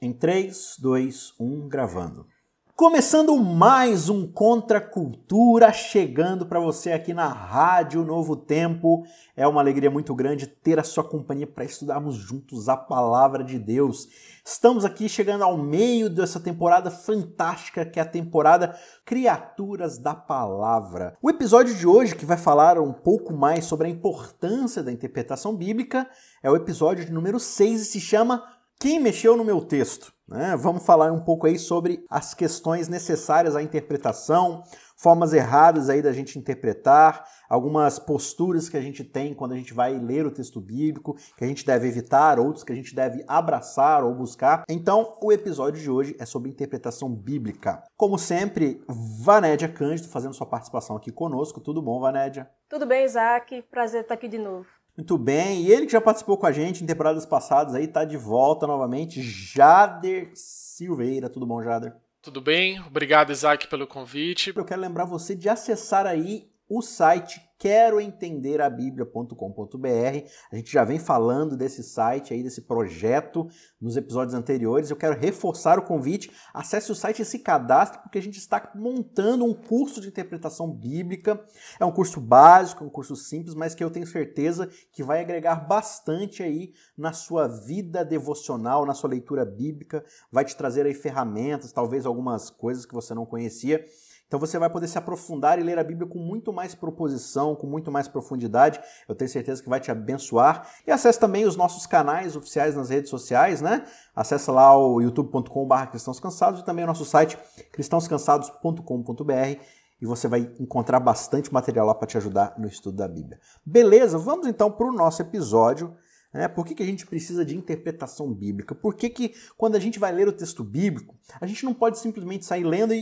Em 3, 2, 1, gravando. Começando mais um Contra Cultura, chegando para você aqui na Rádio Novo Tempo. É uma alegria muito grande ter a sua companhia para estudarmos juntos a palavra de Deus. Estamos aqui chegando ao meio dessa temporada fantástica que é a temporada Criaturas da Palavra. O episódio de hoje, que vai falar um pouco mais sobre a importância da interpretação bíblica, é o episódio de número 6 e se chama quem mexeu no meu texto? Né? Vamos falar um pouco aí sobre as questões necessárias à interpretação, formas erradas aí da gente interpretar, algumas posturas que a gente tem quando a gente vai ler o texto bíblico, que a gente deve evitar, outros que a gente deve abraçar ou buscar. Então, o episódio de hoje é sobre interpretação bíblica. Como sempre, Vanédia Cândido fazendo sua participação aqui conosco. Tudo bom, Vanédia? Tudo bem, Isaac. Prazer estar aqui de novo. Muito bem, e ele que já participou com a gente em temporadas passadas aí, tá de volta novamente, Jader Silveira. Tudo bom, Jader? Tudo bem, obrigado Isaac pelo convite. Eu quero lembrar você de acessar aí o site queroentenderabiblia.com.br. A gente já vem falando desse site aí, desse projeto nos episódios anteriores. Eu quero reforçar o convite. Acesse o site e se cadastre, porque a gente está montando um curso de interpretação bíblica. É um curso básico, um curso simples, mas que eu tenho certeza que vai agregar bastante aí na sua vida devocional, na sua leitura bíblica, vai te trazer aí ferramentas, talvez algumas coisas que você não conhecia. Então você vai poder se aprofundar e ler a Bíblia com muito mais proposição, com muito mais profundidade. Eu tenho certeza que vai te abençoar. E acesse também os nossos canais oficiais nas redes sociais, né? Acesse lá o youtube.com.br cristãos cansados e também o nosso site cristãoscansados.com.br e você vai encontrar bastante material lá para te ajudar no estudo da Bíblia. Beleza? Vamos então para o nosso episódio né? Por que, que a gente precisa de interpretação bíblica? Por que, que quando a gente vai ler o texto bíblico, a gente não pode simplesmente sair lendo e,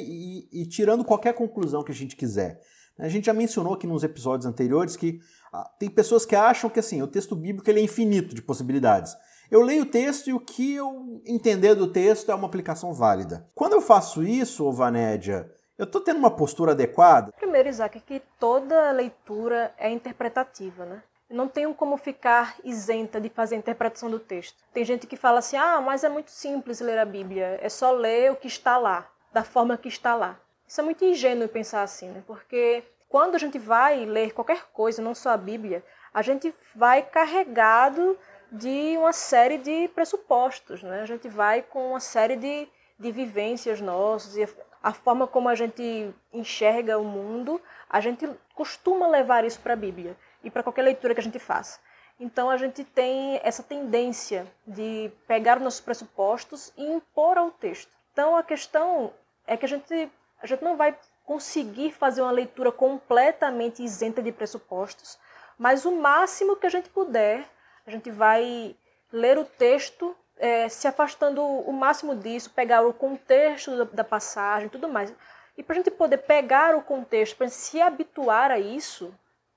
e, e tirando qualquer conclusão que a gente quiser? A gente já mencionou aqui nos episódios anteriores que ah, tem pessoas que acham que assim, o texto bíblico ele é infinito de possibilidades. Eu leio o texto e o que eu entender do texto é uma aplicação válida. Quando eu faço isso, Vanédia, eu estou tendo uma postura adequada? Primeiro, Isaac, que toda leitura é interpretativa, né? Não tenho como ficar isenta de fazer a interpretação do texto. Tem gente que fala assim: ah, mas é muito simples ler a Bíblia, é só ler o que está lá, da forma que está lá. Isso é muito ingênuo pensar assim, né? Porque quando a gente vai ler qualquer coisa, não só a Bíblia, a gente vai carregado de uma série de pressupostos, né? A gente vai com uma série de, de vivências nossas e a forma como a gente enxerga o mundo, a gente costuma levar isso para a Bíblia e para qualquer leitura que a gente faça. Então a gente tem essa tendência de pegar os nossos pressupostos e impor ao texto. Então a questão é que a gente, a gente não vai conseguir fazer uma leitura completamente isenta de pressupostos, mas o máximo que a gente puder, a gente vai ler o texto é, se afastando o máximo disso, pegar o contexto da, da passagem tudo mais. E para a gente poder pegar o contexto, para se habituar a isso,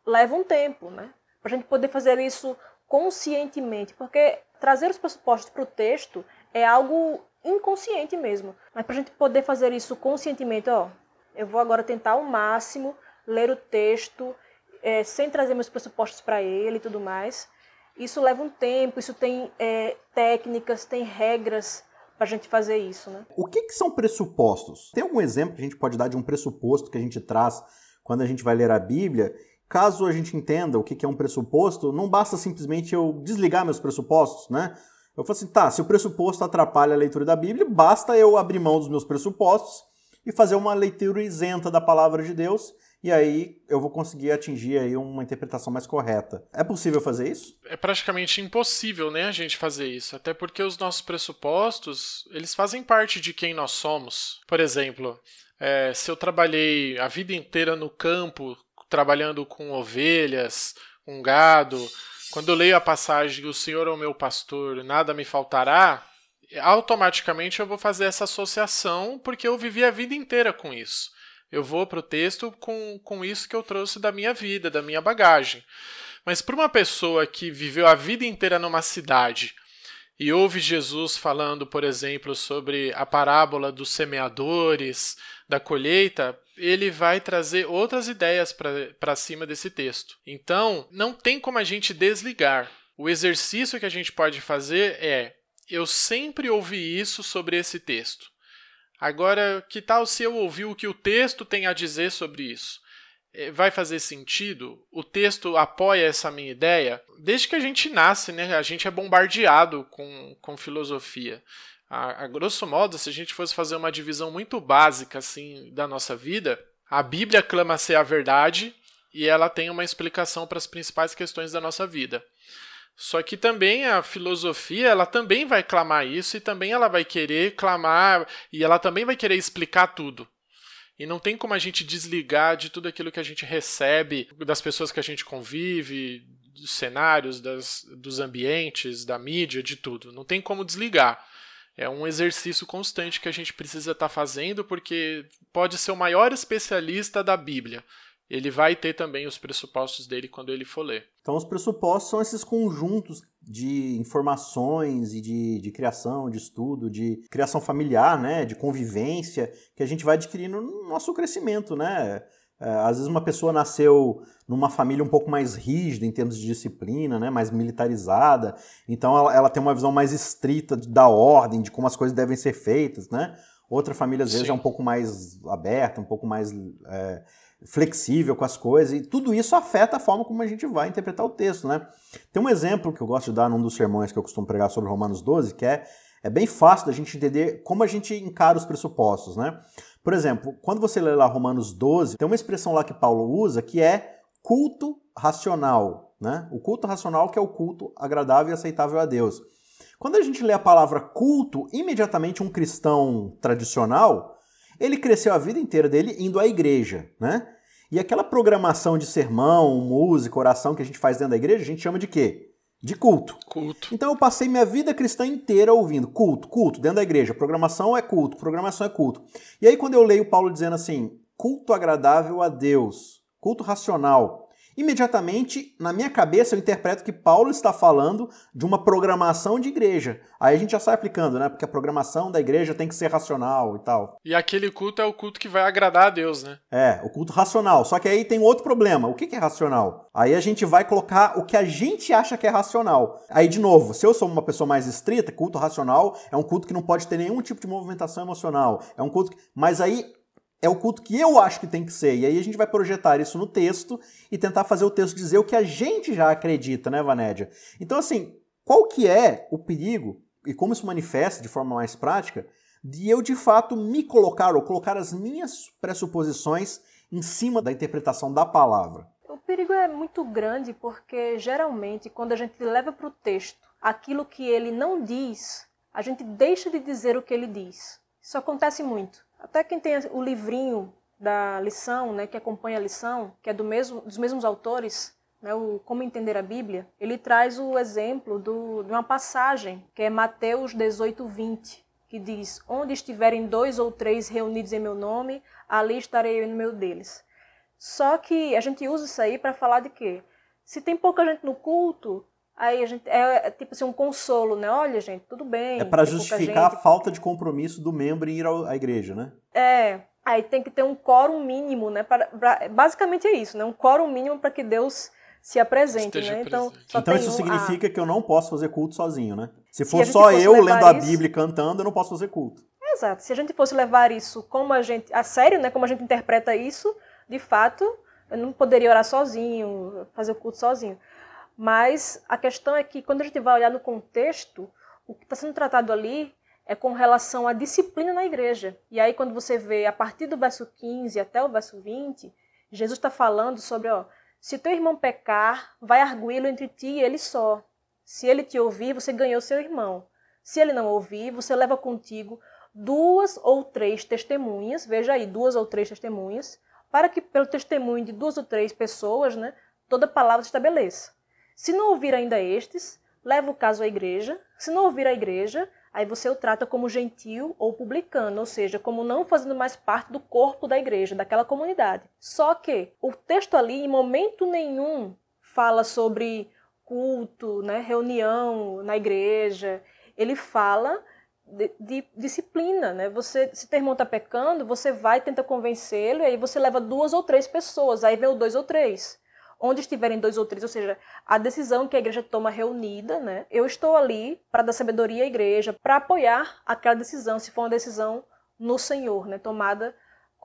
leva um tempo, né? Para a gente poder fazer isso conscientemente, porque trazer os pressupostos para o texto é algo inconsciente mesmo. Mas para a gente poder fazer isso conscientemente, ó, eu vou agora tentar ao máximo ler o texto é, sem trazer meus pressupostos para ele e tudo mais. Isso leva um tempo, isso tem é, técnicas, tem regras para a gente fazer isso, né? O que, que são pressupostos? Tem algum exemplo que a gente pode dar de um pressuposto que a gente traz quando a gente vai ler a Bíblia Caso a gente entenda o que é um pressuposto, não basta simplesmente eu desligar meus pressupostos, né? Eu falo assim, tá, se o pressuposto atrapalha a leitura da Bíblia, basta eu abrir mão dos meus pressupostos e fazer uma leitura isenta da palavra de Deus, e aí eu vou conseguir atingir aí uma interpretação mais correta. É possível fazer isso? É praticamente impossível, né, a gente fazer isso, até porque os nossos pressupostos, eles fazem parte de quem nós somos. Por exemplo, é, se eu trabalhei a vida inteira no campo trabalhando com ovelhas, com gado, quando eu leio a passagem o Senhor é o meu pastor, nada me faltará, automaticamente eu vou fazer essa associação porque eu vivi a vida inteira com isso. Eu vou para o texto com, com isso que eu trouxe da minha vida, da minha bagagem. Mas para uma pessoa que viveu a vida inteira numa cidade e ouve Jesus falando, por exemplo, sobre a parábola dos semeadores, da colheita, ele vai trazer outras ideias para cima desse texto. Então, não tem como a gente desligar. O exercício que a gente pode fazer é eu sempre ouvi isso sobre esse texto. Agora, que tal se eu ouvir o que o texto tem a dizer sobre isso? É, vai fazer sentido? O texto apoia essa minha ideia? Desde que a gente nasce, né, a gente é bombardeado com, com filosofia. A, a grosso modo, se a gente fosse fazer uma divisão muito básica assim da nossa vida, a Bíblia clama ser a verdade e ela tem uma explicação para as principais questões da nossa vida. Só que também a filosofia, ela também vai clamar isso e também ela vai querer clamar e ela também vai querer explicar tudo. E não tem como a gente desligar de tudo aquilo que a gente recebe, das pessoas que a gente convive, dos cenários, das, dos ambientes, da mídia, de tudo. Não tem como desligar. É um exercício constante que a gente precisa estar tá fazendo, porque pode ser o maior especialista da Bíblia ele vai ter também os pressupostos dele quando ele for ler. Então, os pressupostos são esses conjuntos de informações e de, de criação, de estudo, de criação familiar, né, de convivência, que a gente vai adquirindo no nosso crescimento, né? É, às vezes uma pessoa nasceu numa família um pouco mais rígida em termos de disciplina, né, mais militarizada, então ela, ela tem uma visão mais estrita da ordem, de como as coisas devem ser feitas, né? Outra família às vezes Sim. é um pouco mais aberta, um pouco mais é, flexível com as coisas, e tudo isso afeta a forma como a gente vai interpretar o texto, né? Tem um exemplo que eu gosto de dar num dos sermões que eu costumo pregar sobre Romanos 12, que é, é bem fácil da gente entender como a gente encara os pressupostos, né? Por exemplo, quando você lê lá Romanos 12, tem uma expressão lá que Paulo usa que é culto racional, né? O culto racional que é o culto agradável e aceitável a Deus. Quando a gente lê a palavra culto, imediatamente um cristão tradicional ele cresceu a vida inteira dele indo à igreja, né? E aquela programação de sermão, música, oração que a gente faz dentro da igreja, a gente chama de quê? De culto. Culto. Então eu passei minha vida cristã inteira ouvindo culto, culto, dentro da igreja. Programação é culto, programação é culto. E aí quando eu leio Paulo dizendo assim, culto agradável a Deus, culto racional, imediatamente na minha cabeça eu interpreto que Paulo está falando de uma programação de igreja. Aí a gente já sai aplicando, né? Porque a programação da igreja tem que ser racional e tal. E aquele culto é o culto que vai agradar a Deus, né? É, o culto racional. Só que aí tem outro problema. O que é racional? Aí a gente vai colocar o que a gente acha que é racional. Aí, de novo, se eu sou uma pessoa mais estrita, culto racional é um culto que não pode ter nenhum tipo de movimentação emocional. É um culto que... Mas aí é o culto que eu acho que tem que ser. E aí a gente vai projetar isso no texto e tentar fazer o texto dizer o que a gente já acredita, né, Vanédia? Então, assim, qual que é o perigo e como isso manifesta de forma mais prática de eu, de fato, me colocar ou colocar as minhas pressuposições em cima da interpretação da palavra? O perigo é muito grande porque, geralmente, quando a gente leva para o texto aquilo que ele não diz, a gente deixa de dizer o que ele diz. Isso acontece muito. Até quem tem o livrinho da lição, né, que acompanha a lição, que é do mesmo, dos mesmos autores, né, o Como Entender a Bíblia, ele traz o exemplo do, de uma passagem, que é Mateus 18, 20, que diz: Onde estiverem dois ou três reunidos em meu nome, ali estarei eu no meio deles. Só que a gente usa isso aí para falar de quê? Se tem pouca gente no culto, Aí a gente é, é, tipo assim um consolo, né? Olha, gente, tudo bem. É para justificar a falta de compromisso do membro em ir à igreja, né? É. Aí tem que ter um quórum mínimo, né? Pra, pra basicamente é isso, né? Um quórum mínimo para que Deus se apresente, Esteja né? Então, então isso um, significa a... que eu não posso fazer culto sozinho, né? Se for Se só eu lendo a Bíblia e cantando, eu não posso fazer culto. Exato. Se a gente fosse levar isso como a gente, a sério, né? Como a gente interpreta isso, de fato, eu não poderia orar sozinho, fazer o culto sozinho. Mas a questão é que quando a gente vai olhar no contexto, o que está sendo tratado ali é com relação à disciplina na igreja. E aí, quando você vê a partir do verso 15 até o verso 20, Jesus está falando sobre, ó, se teu irmão pecar, vai arguí-lo entre ti e ele só. Se ele te ouvir, você ganhou seu irmão. Se ele não ouvir, você leva contigo duas ou três testemunhas, veja aí, duas ou três testemunhas, para que pelo testemunho de duas ou três pessoas, né, toda palavra se estabeleça. Se não ouvir ainda estes, leva o caso à igreja. Se não ouvir a igreja, aí você o trata como gentil ou publicano, ou seja, como não fazendo mais parte do corpo da igreja, daquela comunidade. Só que o texto ali, em momento nenhum, fala sobre culto, né, reunião na igreja. Ele fala de, de, disciplina, né? Você, se teu irmão está pecando, você vai tenta convencê-lo e aí você leva duas ou três pessoas, aí vem o dois ou três. Onde estiverem dois ou três, ou seja, a decisão que a igreja toma reunida, né? Eu estou ali para dar sabedoria à igreja, para apoiar aquela decisão, se for uma decisão no Senhor, né? Tomada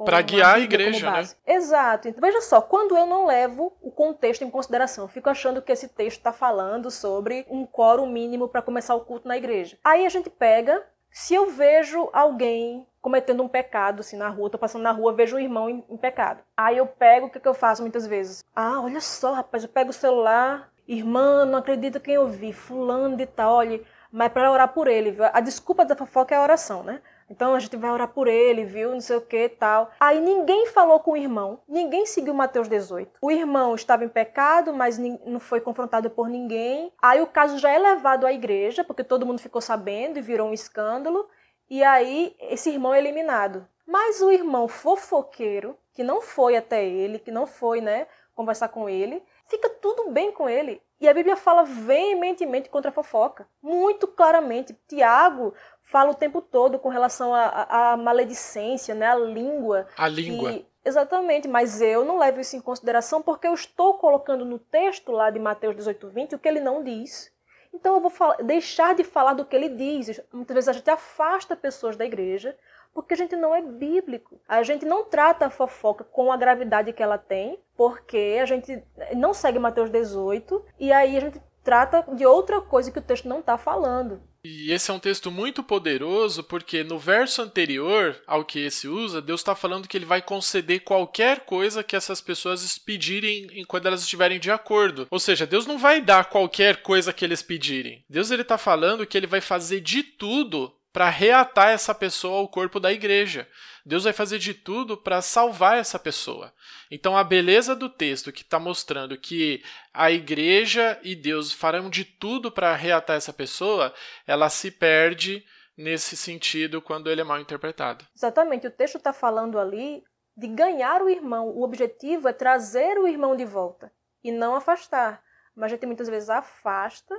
para guiar a igreja, né? Exato. Então, veja só, quando eu não levo o contexto em consideração, fico achando que esse texto está falando sobre um quórum mínimo para começar o culto na igreja. Aí a gente pega, se eu vejo alguém cometendo um pecado assim na rua, tô passando na rua, vejo um irmão em, em pecado. Aí eu pego, o que, que eu faço muitas vezes? Ah, olha só, rapaz, eu pego o celular, irmã, não acredita quem eu vi, fulano de tal, olha, mas para orar por ele, viu? A desculpa da fofoca é a oração, né? Então a gente vai orar por ele, viu? Não sei o que tal. Aí ninguém falou com o irmão, ninguém seguiu Mateus 18. O irmão estava em pecado, mas não foi confrontado por ninguém. Aí o caso já é levado à igreja, porque todo mundo ficou sabendo e virou um escândalo. E aí esse irmão é eliminado. Mas o irmão fofoqueiro, que não foi até ele, que não foi, né, conversar com ele, fica tudo bem com ele. E a Bíblia fala veementemente contra a fofoca, muito claramente. Tiago fala o tempo todo com relação à maledicência, né, a língua. A língua. E, exatamente, mas eu não levo isso em consideração porque eu estou colocando no texto lá de Mateus 18, 20 o que ele não diz. Então eu vou falar, deixar de falar do que ele diz. Muitas vezes a gente afasta pessoas da igreja porque a gente não é bíblico. A gente não trata a fofoca com a gravidade que ela tem, porque a gente não segue Mateus 18 e aí a gente trata de outra coisa que o texto não está falando. E esse é um texto muito poderoso porque no verso anterior ao que esse usa, Deus está falando que ele vai conceder qualquer coisa que essas pessoas pedirem quando elas estiverem de acordo. Ou seja, Deus não vai dar qualquer coisa que eles pedirem. Deus ele está falando que ele vai fazer de tudo para reatar essa pessoa ao corpo da igreja. Deus vai fazer de tudo para salvar essa pessoa. Então, a beleza do texto que está mostrando que a igreja e Deus farão de tudo para reatar essa pessoa, ela se perde nesse sentido quando ele é mal interpretado. Exatamente. O texto está falando ali de ganhar o irmão. O objetivo é trazer o irmão de volta e não afastar. Mas a gente muitas vezes afasta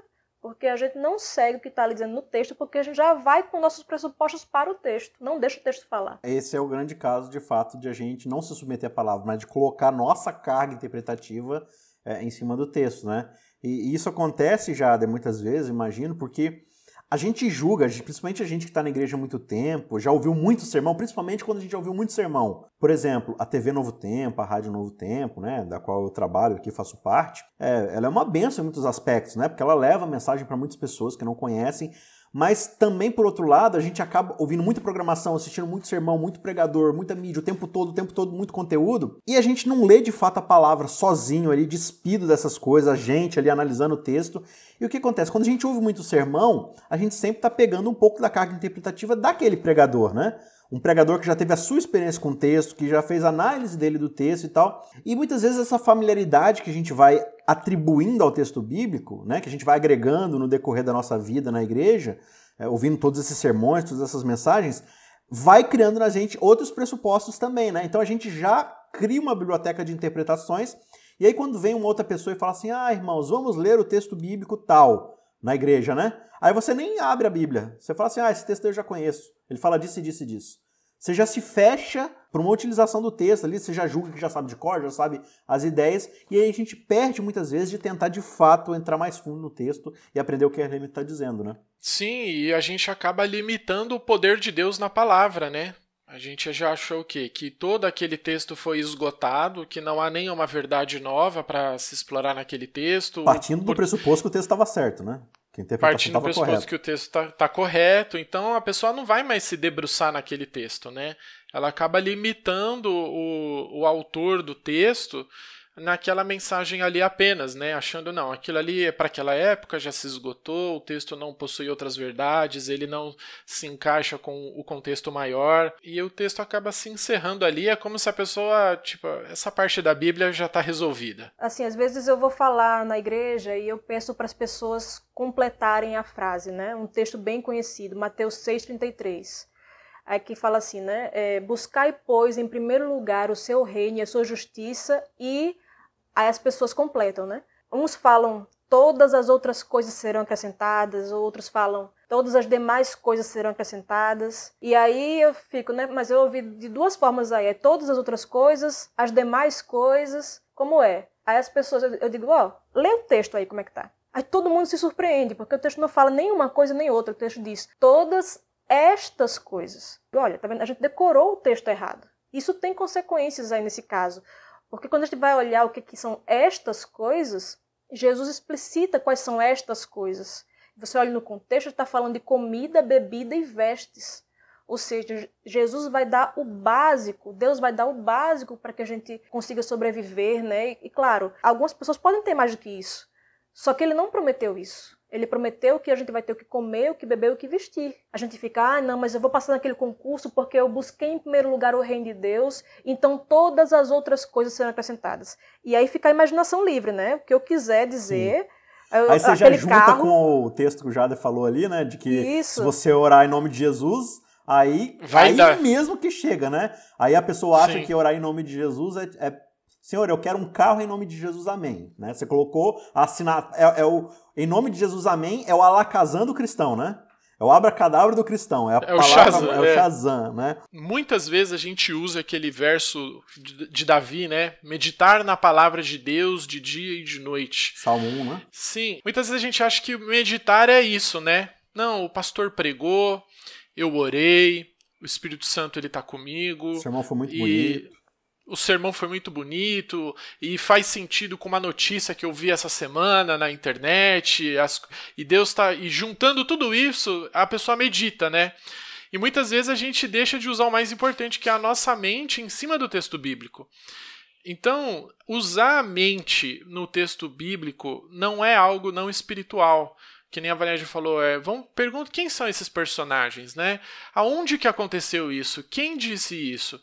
porque a gente não segue o que está ali dizendo no texto, porque a gente já vai com nossos pressupostos para o texto, não deixa o texto falar. Esse é o grande caso, de fato, de a gente não se submeter à palavra, mas de colocar nossa carga interpretativa é, em cima do texto, né? E, e isso acontece já de muitas vezes, imagino, porque a gente julga, principalmente a gente que está na igreja há muito tempo, já ouviu muito sermão, principalmente quando a gente já ouviu muito sermão. Por exemplo, a TV Novo Tempo, a Rádio Novo Tempo, né, da qual eu trabalho aqui, faço parte, é, ela é uma benção em muitos aspectos, né, porque ela leva a mensagem para muitas pessoas que não conhecem, mas também, por outro lado, a gente acaba ouvindo muita programação, assistindo muito sermão, muito pregador, muita mídia, o tempo todo, o tempo todo, muito conteúdo, e a gente não lê de fato a palavra sozinho ali, despido dessas coisas, a gente ali analisando o texto. E o que acontece? Quando a gente ouve muito sermão, a gente sempre está pegando um pouco da carga interpretativa daquele pregador, né? Um pregador que já teve a sua experiência com o texto, que já fez análise dele do texto e tal. E muitas vezes essa familiaridade que a gente vai atribuindo ao texto bíblico, né, que a gente vai agregando no decorrer da nossa vida na igreja, é, ouvindo todos esses sermões, todas essas mensagens, vai criando na gente outros pressupostos também, né? Então a gente já cria uma biblioteca de interpretações, e aí quando vem uma outra pessoa e fala assim: "Ah, irmãos, vamos ler o texto bíblico tal" na igreja, né? Aí você nem abre a Bíblia. Você fala assim: "Ah, esse texto eu já conheço. Ele fala disso e disso e disso". Você já se fecha para uma utilização do texto ali, você já julga que já sabe de cor, já sabe as ideias, e aí a gente perde muitas vezes de tentar de fato entrar mais fundo no texto e aprender o que a Hermínio está dizendo, né? Sim, e a gente acaba limitando o poder de Deus na palavra, né? A gente já achou o quê? Que todo aquele texto foi esgotado, que não há nenhuma verdade nova para se explorar naquele texto. Partindo do pressuposto que o texto estava certo, né? Partindo do pressuposto que o texto está tá correto, então a pessoa não vai mais se debruçar naquele texto, né? Ela acaba limitando o, o autor do texto naquela mensagem ali apenas, né? Achando não, aquilo ali é para aquela época, já se esgotou, o texto não possui outras verdades, ele não se encaixa com o contexto maior e o texto acaba se encerrando ali, é como se a pessoa, tipo, essa parte da Bíblia já está resolvida. Assim, às vezes eu vou falar na igreja e eu peço para as pessoas completarem a frase, né? Um texto bem conhecido, Mateus 6:33. Aqui fala assim, né? É, Buscai, pois, em primeiro lugar o seu reino e a sua justiça e Aí as pessoas completam, né? Uns falam todas as outras coisas serão acrescentadas, outros falam todas as demais coisas serão acrescentadas. E aí eu fico, né? Mas eu ouvi de duas formas aí: é todas as outras coisas, as demais coisas Como é? Aí as pessoas, eu digo, ó, oh, lê o texto aí como é que tá. Aí todo mundo se surpreende, porque o texto não fala nem uma coisa nem outra. O texto diz todas estas coisas. Olha, tá vendo? A gente decorou o texto errado. Isso tem consequências aí nesse caso. Porque quando a gente vai olhar o que, que são estas coisas, Jesus explicita quais são estas coisas. Você olha no contexto, está falando de comida, bebida e vestes. Ou seja, Jesus vai dar o básico, Deus vai dar o básico para que a gente consiga sobreviver, né? E, e, claro, algumas pessoas podem ter mais do que isso. Só que ele não prometeu isso. Ele prometeu que a gente vai ter o que comer, o que beber, o que vestir. A gente fica, ah, não, mas eu vou passar naquele concurso porque eu busquei em primeiro lugar o reino de Deus, então todas as outras coisas serão acrescentadas. E aí fica a imaginação livre, né? O que eu quiser dizer. Sim. Eu, aí você já junta carro... com o texto que o Jada falou ali, né? De que Isso. se você orar em nome de Jesus, aí, Vai aí dar. mesmo que chega, né? Aí a pessoa acha Sim. que orar em nome de Jesus é, é Senhor, eu quero um carro em nome de Jesus, amém. Né? Você colocou assinar, é, é, o em nome de Jesus, amém, é o alakazam do cristão, né? É o abracadabra do cristão, é, a é palavra, o Shazam, é o é. Shazam, né? Muitas vezes a gente usa aquele verso de, de, Davi, né? Meditar na palavra de Deus de dia e de noite. Salmo 1, né? Sim. Muitas vezes a gente acha que meditar é isso, né? Não, o pastor pregou, eu orei, o Espírito Santo ele tá comigo. O sermão foi muito e... bonito o sermão foi muito bonito e faz sentido com uma notícia que eu vi essa semana na internet. As, e Deus está. E juntando tudo isso, a pessoa medita, né? E muitas vezes a gente deixa de usar o mais importante, que é a nossa mente em cima do texto bíblico. Então, usar a mente no texto bíblico não é algo não espiritual. Que nem a Valéria falou, é, vamos perguntar quem são esses personagens, né? Aonde que aconteceu isso? Quem disse isso?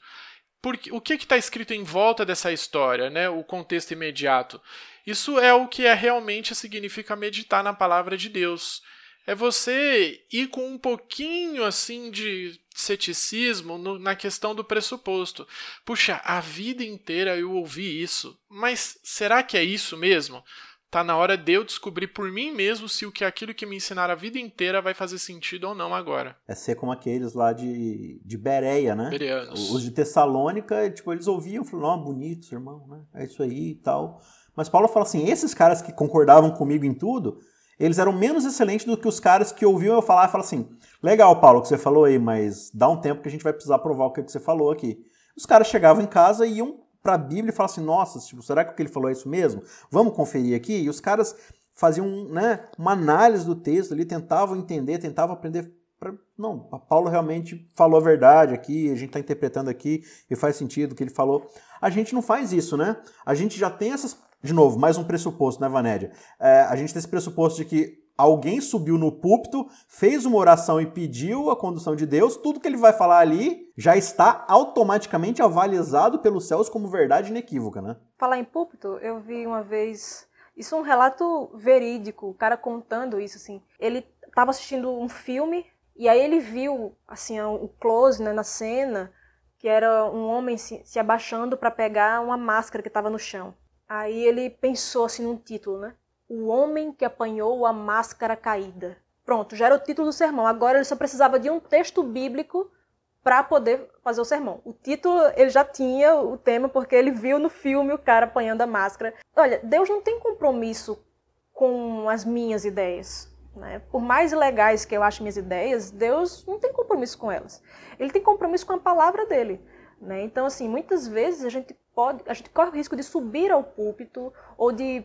Porque, o que está escrito em volta dessa história, né? o contexto imediato? Isso é o que é realmente significa meditar na palavra de Deus. É você ir com um pouquinho assim de ceticismo no, na questão do pressuposto. Puxa, a vida inteira eu ouvi isso, mas será que é isso mesmo? Tá na hora de eu descobrir por mim mesmo se o que aquilo que me ensinaram a vida inteira vai fazer sentido ou não agora. É ser como aqueles lá de, de Bereia, né? Bereanos. Os de Tessalônica, tipo, eles ouviam, falaram, oh, bonitos, irmão, né? É isso aí e tal. Mas Paulo fala assim, esses caras que concordavam comigo em tudo, eles eram menos excelentes do que os caras que ouviam eu falar e falavam assim, legal, Paulo, que você falou aí, mas dá um tempo que a gente vai precisar provar o que você falou aqui. Os caras chegavam em casa e iam para a Bíblia e falar assim: nossa, tipo, será que o que ele falou é isso mesmo? Vamos conferir aqui? E os caras faziam né, uma análise do texto ali, tentavam entender, tentavam aprender. Pra... Não, Paulo realmente falou a verdade aqui, a gente está interpretando aqui e faz sentido o que ele falou. A gente não faz isso, né? A gente já tem essas. De novo, mais um pressuposto, né, Vanédia? É, a gente tem esse pressuposto de que alguém subiu no púlpito, fez uma oração e pediu a condução de Deus, tudo que ele vai falar ali já está automaticamente avalizado pelos céus como verdade inequívoca, né? Falar em púlpito, eu vi uma vez, isso é um relato verídico, o cara contando isso assim. Ele estava assistindo um filme e aí ele viu assim um close né, na cena que era um homem se, se abaixando para pegar uma máscara que estava no chão. Aí ele pensou assim num título, né? O homem que apanhou a máscara caída. Pronto, já era o título do sermão. Agora ele só precisava de um texto bíblico para poder fazer o sermão. O título ele já tinha o tema porque ele viu no filme o cara apanhando a máscara. Olha, Deus não tem compromisso com as minhas ideias. Né? Por mais legais que eu ache minhas ideias, Deus não tem compromisso com elas. Ele tem compromisso com a palavra dele. Né? Então, assim, muitas vezes a gente pode, a gente corre o risco de subir ao púlpito ou de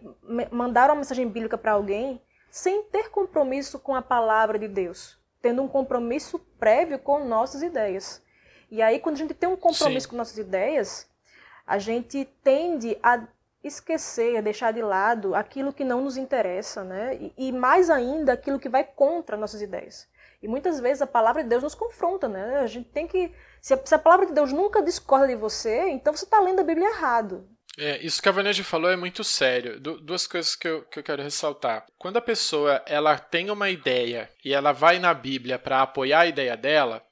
mandar uma mensagem bíblica para alguém sem ter compromisso com a palavra de Deus, tendo um compromisso prévio com nossas ideias. E aí, quando a gente tem um compromisso Sim. com nossas ideias, a gente tende a esquecer, a deixar de lado aquilo que não nos interessa, né? E, e mais ainda aquilo que vai contra nossas ideias. E muitas vezes a palavra de Deus nos confronta, né? A gente tem que se a, se a palavra de Deus nunca discorda de você, então você está lendo a Bíblia errado. É, isso que a Vanessa falou é muito sério. Du duas coisas que eu, que eu quero ressaltar. Quando a pessoa ela tem uma ideia e ela vai na Bíblia para apoiar a ideia dela,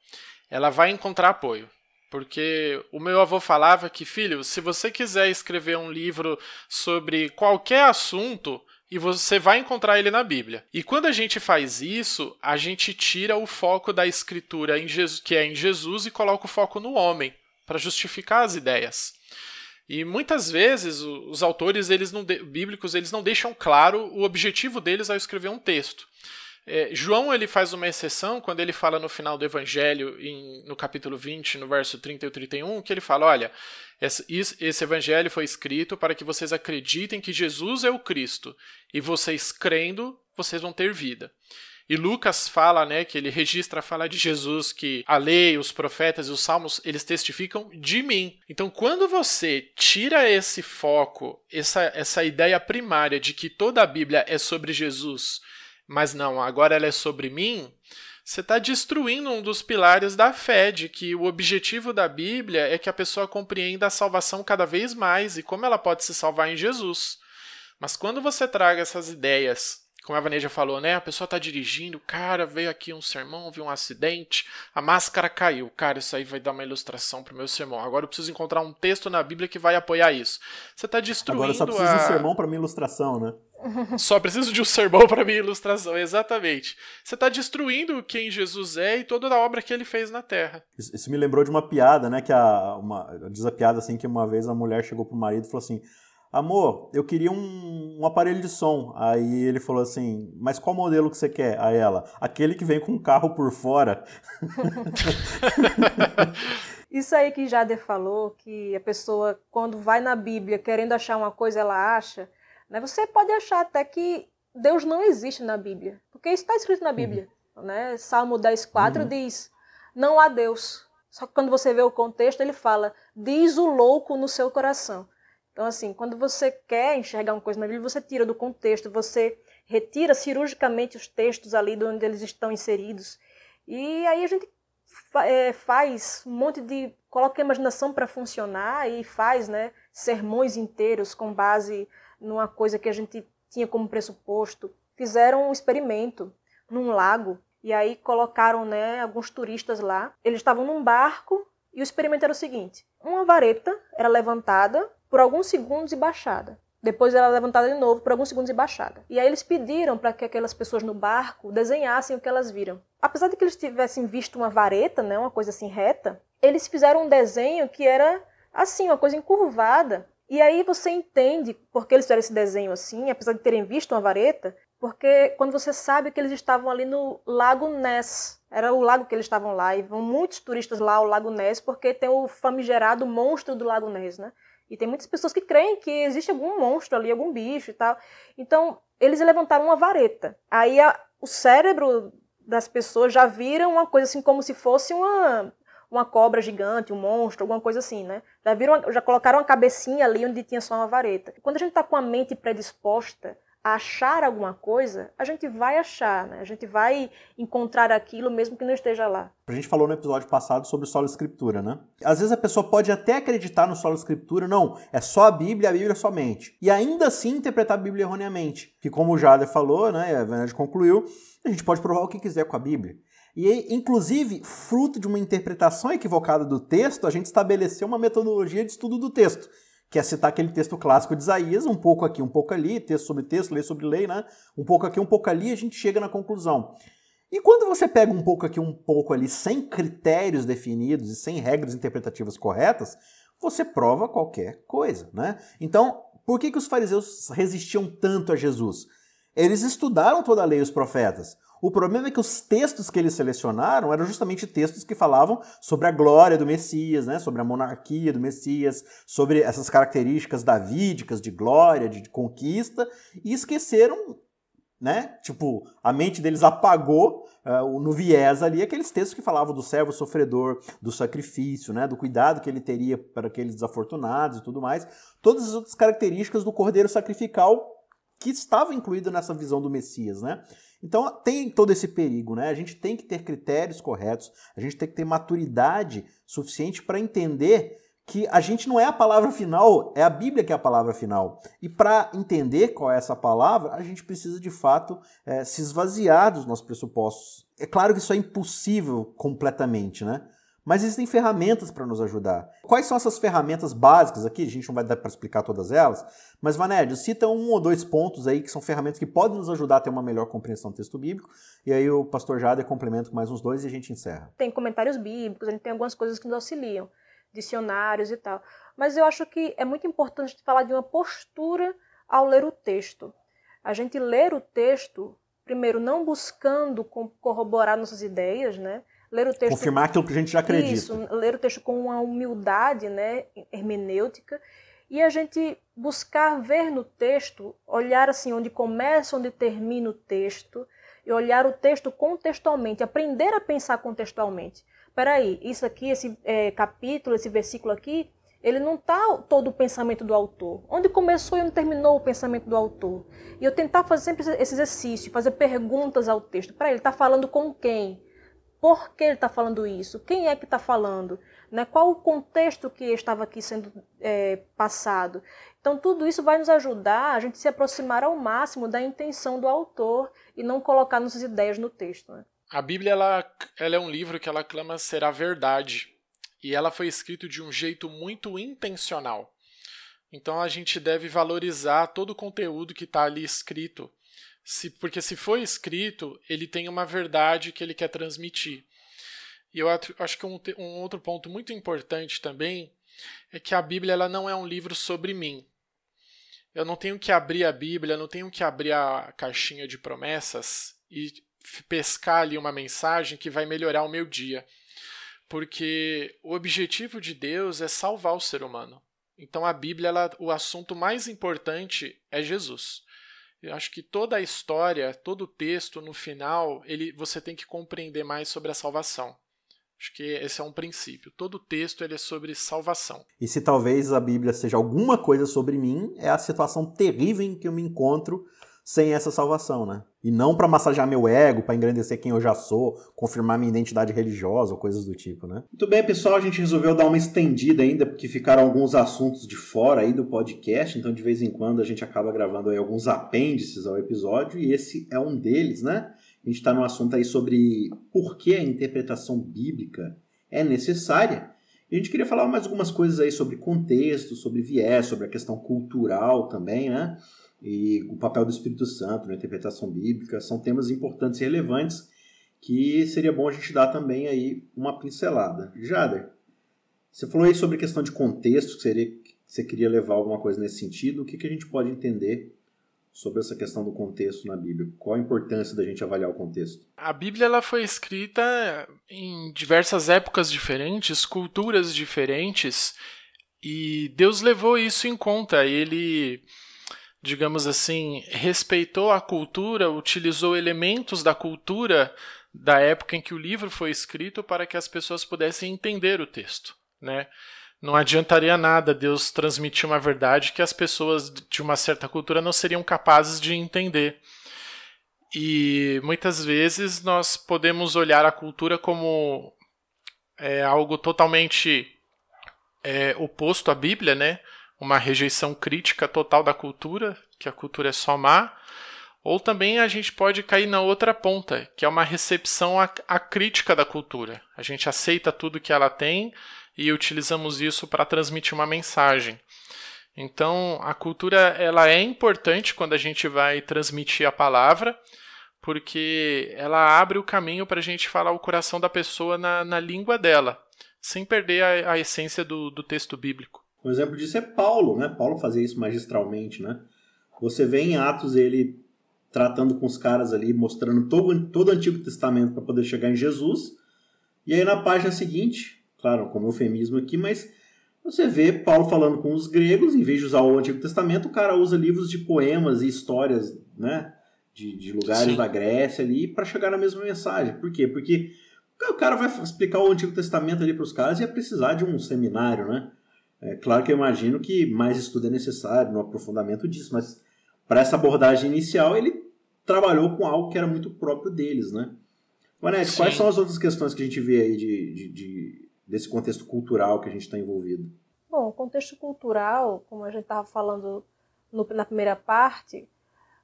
ela vai encontrar apoio. Porque o meu avô falava que, filho, se você quiser escrever um livro sobre qualquer assunto, e você vai encontrar ele na Bíblia. E quando a gente faz isso, a gente tira o foco da escritura Jesus, que é em Jesus e coloca o foco no homem para justificar as ideias. E muitas vezes os autores eles não bíblicos eles não deixam claro o objetivo deles ao escrever um texto. É, João ele faz uma exceção quando ele fala no final do Evangelho, em, no capítulo 20, no verso 30 e 31, que ele fala: Olha, esse, esse Evangelho foi escrito para que vocês acreditem que Jesus é o Cristo, e vocês crendo, vocês vão ter vida. E Lucas fala, né, que ele registra a fala de Jesus que a lei, os profetas e os salmos, eles testificam de mim. Então, quando você tira esse foco, essa, essa ideia primária de que toda a Bíblia é sobre Jesus, mas não, agora ela é sobre mim, você está destruindo um dos pilares da fé, de que o objetivo da Bíblia é que a pessoa compreenda a salvação cada vez mais e como ela pode se salvar em Jesus. Mas quando você traga essas ideias como a Vaneja falou, né? A pessoa tá dirigindo, cara, veio aqui um sermão, viu um acidente, a máscara caiu. Cara, isso aí vai dar uma ilustração pro meu sermão. Agora eu preciso encontrar um texto na Bíblia que vai apoiar isso. Você tá destruindo Agora só preciso a... de um sermão para minha ilustração, né? Só preciso de um sermão para minha ilustração, exatamente. Você está destruindo quem Jesus é e toda a obra que ele fez na Terra. Isso, isso me lembrou de uma piada, né? Que a, uma, diz a piada assim que uma vez a mulher chegou pro marido e falou assim: amor, eu queria um, um, aparelho de som. Aí ele falou assim, mas qual modelo que você quer? Aí ela, aquele que vem com o carro por fora. Isso aí que Jader falou, que a pessoa, quando vai na Bíblia querendo achar uma coisa, ela acha. Né? Você pode achar até que Deus não existe na Bíblia, porque isso está escrito na Bíblia. Uhum. Né? Salmo 10,4 uhum. diz: Não há Deus. Só que quando você vê o contexto, ele fala: Diz o louco no seu coração. Então, assim, quando você quer enxergar uma coisa na Bíblia, você tira do contexto, você retira cirurgicamente os textos ali de onde eles estão inseridos. E aí a gente é, faz um monte de. coloca a imaginação para funcionar e faz né, sermões inteiros com base numa coisa que a gente tinha como pressuposto. Fizeram um experimento num lago e aí colocaram né, alguns turistas lá. Eles estavam num barco e o experimento era o seguinte: uma vareta era levantada por alguns segundos e baixada. Depois ela levantada de novo por alguns segundos e baixada. E aí eles pediram para que aquelas pessoas no barco desenhassem o que elas viram. Apesar de que eles tivessem visto uma vareta, né, uma coisa assim reta, eles fizeram um desenho que era assim, uma coisa encurvada. E aí você entende por que eles fizeram esse desenho assim, apesar de terem visto uma vareta, porque quando você sabe que eles estavam ali no Lago Ness, era o lago que eles estavam lá, e vão muitos turistas lá ao Lago Ness, porque tem o famigerado monstro do Lago Ness, né? E tem muitas pessoas que creem que existe algum monstro ali, algum bicho e tal. Então, eles levantaram uma vareta. Aí a, o cérebro das pessoas já viram uma coisa assim como se fosse uma uma cobra gigante, um monstro, alguma coisa assim, né? Já viram, já colocaram uma cabecinha ali onde tinha só uma vareta. Quando a gente está com a mente predisposta achar alguma coisa, a gente vai achar, né? A gente vai encontrar aquilo mesmo que não esteja lá. A gente falou no episódio passado sobre solo escritura, né? Às vezes a pessoa pode até acreditar no solo escritura, não, é só a Bíblia, a Bíblia somente. E ainda assim interpretar a Bíblia erroneamente. Que como o Jader falou, né, a Venade concluiu, a gente pode provar o que quiser com a Bíblia. E, inclusive, fruto de uma interpretação equivocada do texto, a gente estabeleceu uma metodologia de estudo do texto que é citar aquele texto clássico de Isaías, um pouco aqui, um pouco ali, texto sobre texto, lei sobre lei, né? Um pouco aqui, um pouco ali, a gente chega na conclusão. E quando você pega um pouco aqui, um pouco ali, sem critérios definidos e sem regras interpretativas corretas, você prova qualquer coisa, né? Então, por que, que os fariseus resistiam tanto a Jesus? Eles estudaram toda a lei e os profetas. O problema é que os textos que eles selecionaram eram justamente textos que falavam sobre a glória do Messias, né? sobre a monarquia do Messias, sobre essas características davídicas de glória, de conquista, e esqueceram, né? Tipo, a mente deles apagou uh, no viés ali aqueles textos que falavam do servo sofredor, do sacrifício, né? do cuidado que ele teria para aqueles desafortunados e tudo mais. Todas as outras características do cordeiro sacrificial que estava incluído nessa visão do Messias, né? Então tem todo esse perigo, né? A gente tem que ter critérios corretos, a gente tem que ter maturidade suficiente para entender que a gente não é a palavra final, é a Bíblia que é a palavra final. E para entender qual é essa palavra, a gente precisa de fato é, se esvaziar dos nossos pressupostos. É claro que isso é impossível completamente, né? Mas existem ferramentas para nos ajudar. Quais são essas ferramentas básicas aqui? A gente não vai dar para explicar todas elas, mas Vanédio, cita um ou dois pontos aí que são ferramentas que podem nos ajudar a ter uma melhor compreensão do texto bíblico, e aí o pastor Jader complementa com mais uns dois e a gente encerra. Tem comentários bíblicos, tem algumas coisas que nos auxiliam. dicionários e tal. Mas eu acho que é muito importante falar de uma postura ao ler o texto. A gente ler o texto, primeiro, não buscando corroborar nossas ideias, né? Ler o texto, Confirmar aquilo que a gente já acredita. Isso, ler o texto com uma humildade né, hermenêutica e a gente buscar ver no texto, olhar assim onde começa, onde termina o texto, e olhar o texto contextualmente, aprender a pensar contextualmente. Peraí, isso aqui, esse é, capítulo, esse versículo aqui, ele não está todo o pensamento do autor. Onde começou e onde terminou o pensamento do autor. E eu tentar fazer sempre esse exercício, fazer perguntas ao texto. Para ele, está falando com quem? Por que ele está falando isso? Quem é que está falando? Né? Qual o contexto que estava aqui sendo é, passado? Então, tudo isso vai nos ajudar a gente se aproximar ao máximo da intenção do autor e não colocar nossas ideias no texto. Né? A Bíblia ela, ela é um livro que ela clama ser a verdade. E ela foi escrita de um jeito muito intencional. Então a gente deve valorizar todo o conteúdo que está ali escrito. Se, porque se foi escrito, ele tem uma verdade que ele quer transmitir. E eu acho que um, um outro ponto muito importante também é que a Bíblia ela não é um livro sobre mim. Eu não tenho que abrir a Bíblia, não tenho que abrir a caixinha de promessas e pescar ali uma mensagem que vai melhorar o meu dia. Porque o objetivo de Deus é salvar o ser humano. Então a Bíblia, ela, o assunto mais importante é Jesus. Eu acho que toda a história, todo o texto, no final, ele, você tem que compreender mais sobre a salvação. Acho que esse é um princípio. Todo texto ele é sobre salvação. E se talvez a Bíblia seja alguma coisa sobre mim, é a situação terrível em que eu me encontro sem essa salvação, né? E não para massagear meu ego, para engrandecer quem eu já sou, confirmar minha identidade religiosa ou coisas do tipo, né? Muito bem, pessoal, a gente resolveu dar uma estendida ainda, porque ficaram alguns assuntos de fora aí do podcast, então de vez em quando a gente acaba gravando aí alguns apêndices ao episódio, e esse é um deles, né? A gente está no assunto aí sobre por que a interpretação bíblica é necessária. E a gente queria falar mais algumas coisas aí sobre contexto, sobre viés, sobre a questão cultural também, né? E o papel do Espírito Santo na interpretação bíblica são temas importantes e relevantes que seria bom a gente dar também aí uma pincelada. Jader, você falou aí sobre questão de contexto, que seria, você queria levar alguma coisa nesse sentido. O que, que a gente pode entender sobre essa questão do contexto na Bíblia? Qual a importância da gente avaliar o contexto? A Bíblia ela foi escrita em diversas épocas diferentes, culturas diferentes, e Deus levou isso em conta. Ele, digamos assim, respeitou a cultura, utilizou elementos da cultura da época em que o livro foi escrito para que as pessoas pudessem entender o texto, né? não adiantaria nada Deus transmitir uma verdade que as pessoas de uma certa cultura não seriam capazes de entender. E muitas vezes nós podemos olhar a cultura como é, algo totalmente é, oposto à Bíblia, né? Uma rejeição crítica total da cultura, que a cultura é só má. Ou também a gente pode cair na outra ponta, que é uma recepção à, crítica da cultura. A gente aceita tudo que ela tem e utilizamos isso para transmitir uma mensagem. Então, a cultura ela é importante quando a gente vai transmitir a palavra, porque ela abre o caminho para a gente falar o coração da pessoa na, na língua dela, sem perder a, a essência do, do, texto bíblico. Um exemplo disso é Paulo, né? Paulo fazia isso magistralmente, né? Você vê em Atos ele tratando com os caras ali, mostrando todo, todo o Antigo Testamento para poder chegar em Jesus. E aí na página seguinte, claro, como eufemismo aqui, mas você vê Paulo falando com os gregos, em vez de usar o Antigo Testamento, o cara usa livros de poemas e histórias, né, de, de lugares Sim. da Grécia ali, para chegar na mesma mensagem. Por quê? Porque o cara vai explicar o Antigo Testamento ali para os caras e ia precisar de um seminário, né? É claro que eu imagino que mais estudo é necessário no aprofundamento disso, mas para essa abordagem inicial ele trabalhou com algo que era muito próprio deles, né? Vanete, quais são as outras questões que a gente vê aí de, de, de desse contexto cultural que a gente está envolvido? Bom, o contexto cultural, como a gente estava falando no, na primeira parte,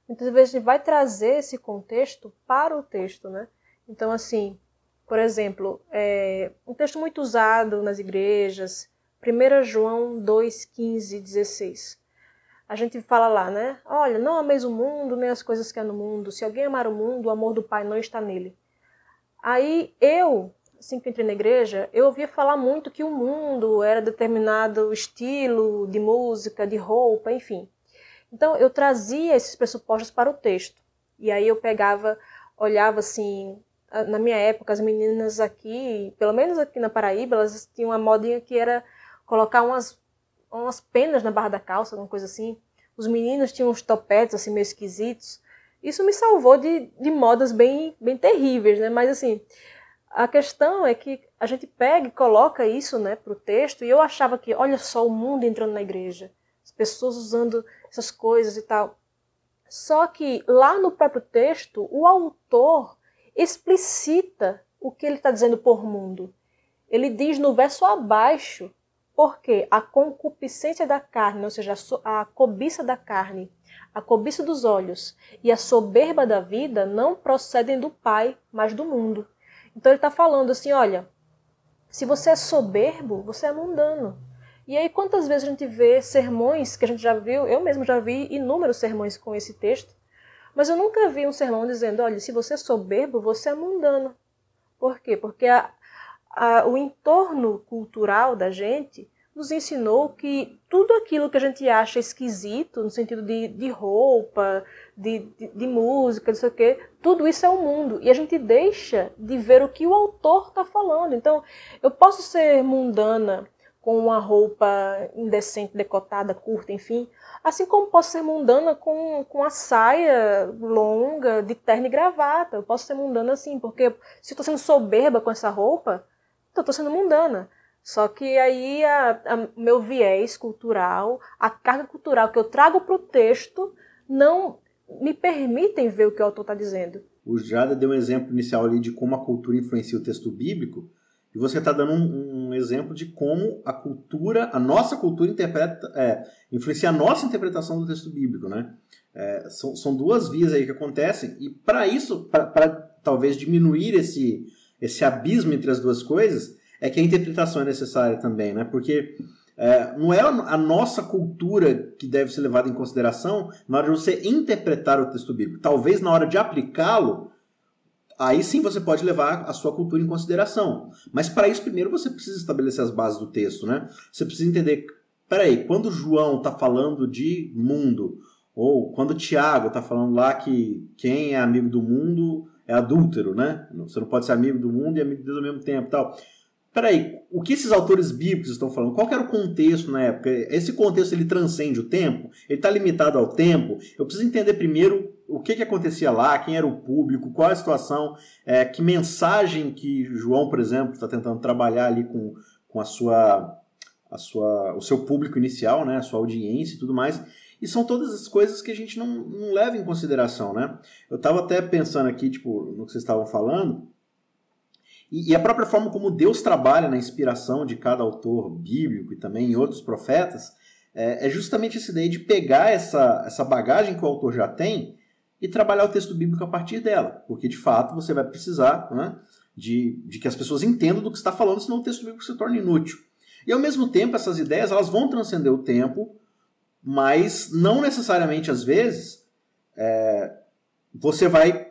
muitas vezes a gente vai trazer esse contexto para o texto, né? Então, assim, por exemplo, é, um texto muito usado nas igrejas, 1 João 2, 15 e 16. A gente fala lá, né? Olha, não ameis o mundo, nem as coisas que há no mundo. Se alguém amar o mundo, o amor do Pai não está nele. Aí eu assim que entrei na igreja, eu ouvia falar muito que o mundo era determinado estilo de música, de roupa, enfim. Então eu trazia esses pressupostos para o texto. E aí eu pegava, olhava assim, na minha época, as meninas aqui, pelo menos aqui na Paraíba, elas tinham uma modinha que era colocar umas, umas penas na barra da calça, alguma coisa assim. Os meninos tinham uns topetes assim meio esquisitos. Isso me salvou de, de modas bem, bem terríveis, né? Mas assim, a questão é que a gente pega e coloca isso né, para o texto, e eu achava que, olha só, o mundo entrando na igreja, as pessoas usando essas coisas e tal. Só que lá no próprio texto, o autor explicita o que ele está dizendo por mundo. Ele diz no verso abaixo, porque a concupiscência da carne, ou seja, a cobiça da carne, a cobiça dos olhos e a soberba da vida não procedem do Pai, mas do mundo. Então ele está falando assim: olha, se você é soberbo, você é mundano. E aí, quantas vezes a gente vê sermões que a gente já viu, eu mesmo já vi inúmeros sermões com esse texto, mas eu nunca vi um sermão dizendo: olha, se você é soberbo, você é mundano. Por quê? Porque a, a, o entorno cultural da gente nos ensinou que tudo aquilo que a gente acha esquisito, no sentido de, de roupa, de, de, de música, não sei o quê, tudo isso é o mundo. E a gente deixa de ver o que o autor está falando. Então, eu posso ser mundana com uma roupa indecente, decotada, curta, enfim, assim como posso ser mundana com, com a saia longa, de terno e gravata. Eu posso ser mundana assim, porque se eu estou sendo soberba com essa roupa, então estou sendo mundana. Só que aí o meu viés cultural, a carga cultural que eu trago para o texto, não me permitem ver o que o autor está dizendo. O Jada deu um exemplo inicial ali de como a cultura influencia o texto bíblico, e você está dando um, um, exemplo de como a cultura, a nossa cultura interpreta, é, influencia a nossa interpretação do texto bíblico, né? É, são, são duas vias aí que acontecem, e para isso, para talvez diminuir esse, esse abismo entre as duas coisas, é que a interpretação é necessária também, né? Porque é, não é a nossa cultura que deve ser levada em consideração na hora de você interpretar o texto bíblico. Talvez na hora de aplicá-lo, aí sim você pode levar a sua cultura em consideração. Mas para isso, primeiro você precisa estabelecer as bases do texto, né? Você precisa entender, peraí, quando João está falando de mundo, ou quando Tiago está falando lá que quem é amigo do mundo é adúltero, né? Você não pode ser amigo do mundo e amigo de Deus ao mesmo tempo tal peraí, o que esses autores bíblicos estão falando? Qual era o contexto na época? Esse contexto ele transcende o tempo? Ele está limitado ao tempo? Eu preciso entender primeiro o que, que acontecia lá, quem era o público, qual a situação, é, que mensagem que João, por exemplo, está tentando trabalhar ali com, com a sua, a sua, o seu público inicial, né, a sua audiência e tudo mais. E são todas as coisas que a gente não, não leva em consideração, né? Eu estava até pensando aqui, tipo, no que vocês estavam falando, e, a própria forma como Deus trabalha na inspiração de cada autor bíblico e também em outros profetas é, é justamente essa ideia de pegar essa, essa bagagem que o autor já tem e trabalhar o texto bíblico a partir dela. Porque, de fato, você vai precisar né, de, de que as pessoas entendam do que está falando, senão o texto bíblico se torna inútil. E, ao mesmo tempo, essas ideias elas vão transcender o tempo, mas não necessariamente, às vezes, é, você vai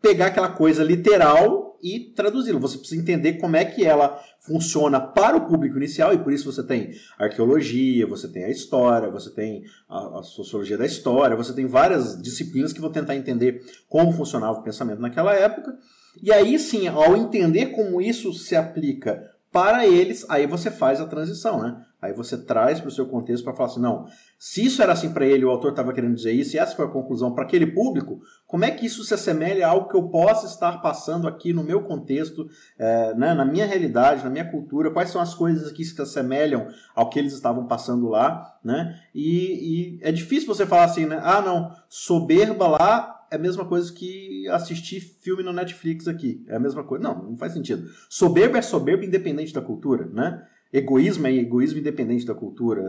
pegar aquela coisa literal e traduzi-lo. Você precisa entender como é que ela funciona para o público inicial, e por isso você tem arqueologia, você tem a história, você tem a, a sociologia da história, você tem várias disciplinas que vão tentar entender como funcionava o pensamento naquela época. E aí sim, ao entender como isso se aplica para eles, aí você faz a transição, né? Aí você traz para o seu contexto para falar assim, não, se isso era assim para ele, o autor estava querendo dizer isso, e essa foi a conclusão para aquele público, como é que isso se assemelha a algo que eu possa estar passando aqui no meu contexto, é, né, na minha realidade, na minha cultura, quais são as coisas que se assemelham ao que eles estavam passando lá, né? E, e é difícil você falar assim, né? Ah, não, soberba lá é a mesma coisa que assistir filme no Netflix aqui. É a mesma coisa. Não, não faz sentido. Soberba é soberba independente da cultura, né? Egoísmo é egoísmo independente da cultura.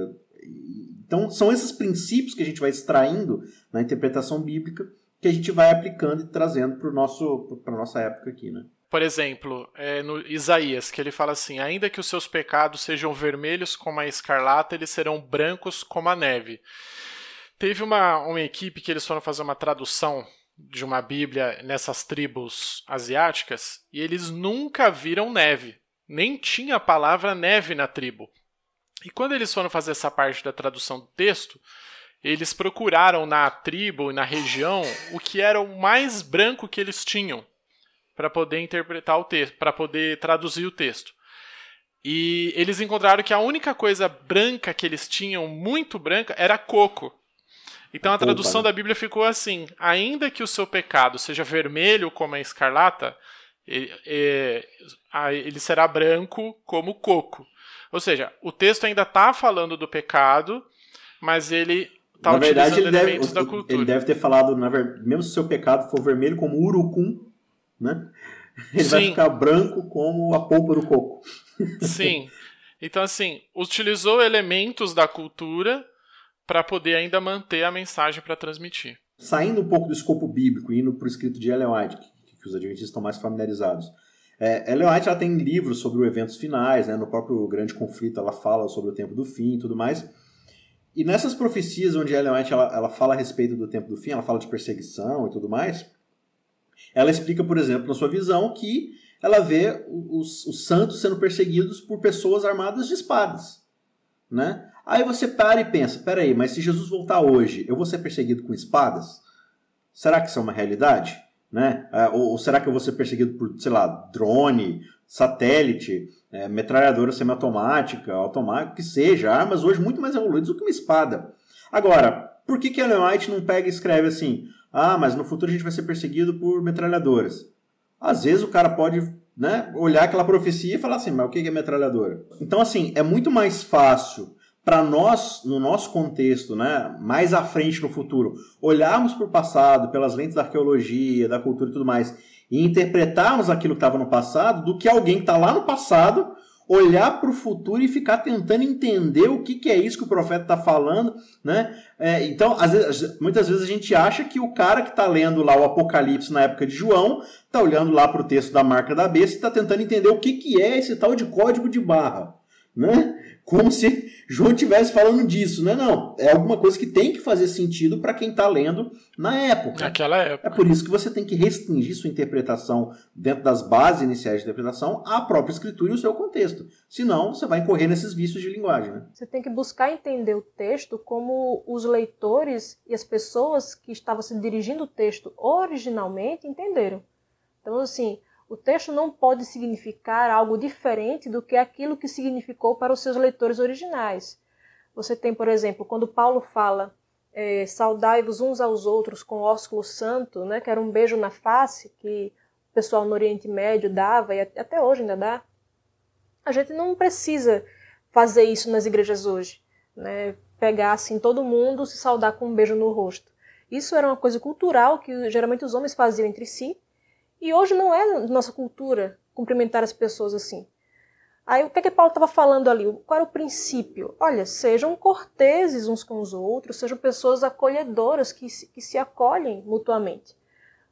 Então, são esses princípios que a gente vai extraindo na interpretação bíblica que a gente vai aplicando e trazendo para a nossa época aqui, né? Por exemplo, é no Isaías, que ele fala assim: Ainda que os seus pecados sejam vermelhos como a escarlata, eles serão brancos como a neve. Teve uma, uma equipe que eles foram fazer uma tradução de uma Bíblia nessas tribos asiáticas e eles nunca viram neve. Nem tinha a palavra neve na tribo. E quando eles foram fazer essa parte da tradução do texto, eles procuraram na tribo e na região o que era o mais branco que eles tinham para poder interpretar o texto, para poder traduzir o texto. E eles encontraram que a única coisa branca que eles tinham, muito branca, era coco. Então a tradução da Bíblia ficou assim: ainda que o seu pecado seja vermelho como a escarlata, ele será branco como coco. Ou seja, o texto ainda está falando do pecado, mas ele está utilizando verdade, ele elementos deve, da cultura. Ele deve ter falado, mesmo se o seu pecado for vermelho como urucum, né? Ele Sim. vai ficar branco como a polpa do coco. Sim. Então, assim, utilizou elementos da cultura para poder ainda manter a mensagem para transmitir. Saindo um pouco do escopo bíblico e indo para o escrito de Ellen White, que, os adventistas estão mais familiarizados. É, Ellen White ela tem livros sobre os eventos finais, né? no próprio Grande Conflito ela fala sobre o tempo do fim e tudo mais. E nessas profecias onde Ellen White ela, ela fala a respeito do tempo do fim, ela fala de perseguição e tudo mais, ela explica, por exemplo, na sua visão, que ela vê os, os santos sendo perseguidos por pessoas armadas de espadas. Né? Aí você para e pensa, peraí, mas se Jesus voltar hoje, eu vou ser perseguido com espadas? Será que isso é uma realidade? Né? É, ou, ou será que eu vou ser perseguido por, sei lá, drone, satélite, é, metralhadora semiautomática, automática, que seja, armas hoje muito mais evoluídas do que uma espada. Agora, por que que Ellen White não pega e escreve assim, ah, mas no futuro a gente vai ser perseguido por metralhadoras? Às vezes o cara pode né, olhar aquela profecia e falar assim, mas o que é metralhadora? Então, assim, é muito mais fácil para nós, no nosso contexto, né, mais à frente no futuro, olharmos para o passado, pelas lentes da arqueologia, da cultura e tudo mais, e interpretarmos aquilo que estava no passado, do que alguém que está lá no passado olhar para o futuro e ficar tentando entender o que, que é isso que o profeta está falando, né? É, então, vezes, muitas vezes a gente acha que o cara que está lendo lá o Apocalipse na época de João está olhando lá para o texto da marca da besta e está tentando entender o que, que é esse tal de código de barra, né? Como se João estivesse falando disso, né? Não, é alguma coisa que tem que fazer sentido para quem está lendo na época. Naquela época. É por isso que você tem que restringir sua interpretação dentro das bases iniciais de interpretação à própria escritura e o seu contexto. Senão, você vai incorrer nesses vícios de linguagem. Né? Você tem que buscar entender o texto como os leitores e as pessoas que estavam se dirigindo o texto originalmente entenderam. Então, assim, o texto não pode significar algo diferente do que aquilo que significou para os seus leitores originais. Você tem, por exemplo, quando Paulo fala é, saudai-vos uns aos outros com ósculo santo, né, que era um beijo na face que o pessoal no Oriente Médio dava e até hoje ainda dá. A gente não precisa fazer isso nas igrejas hoje, né, pegar assim todo mundo se saudar com um beijo no rosto. Isso era uma coisa cultural que geralmente os homens faziam entre si e hoje não é nossa cultura cumprimentar as pessoas assim. Aí o que é que Paulo estava falando ali? Qual era o princípio? Olha, sejam corteses uns com os outros, sejam pessoas acolhedoras que se, que se acolhem mutuamente.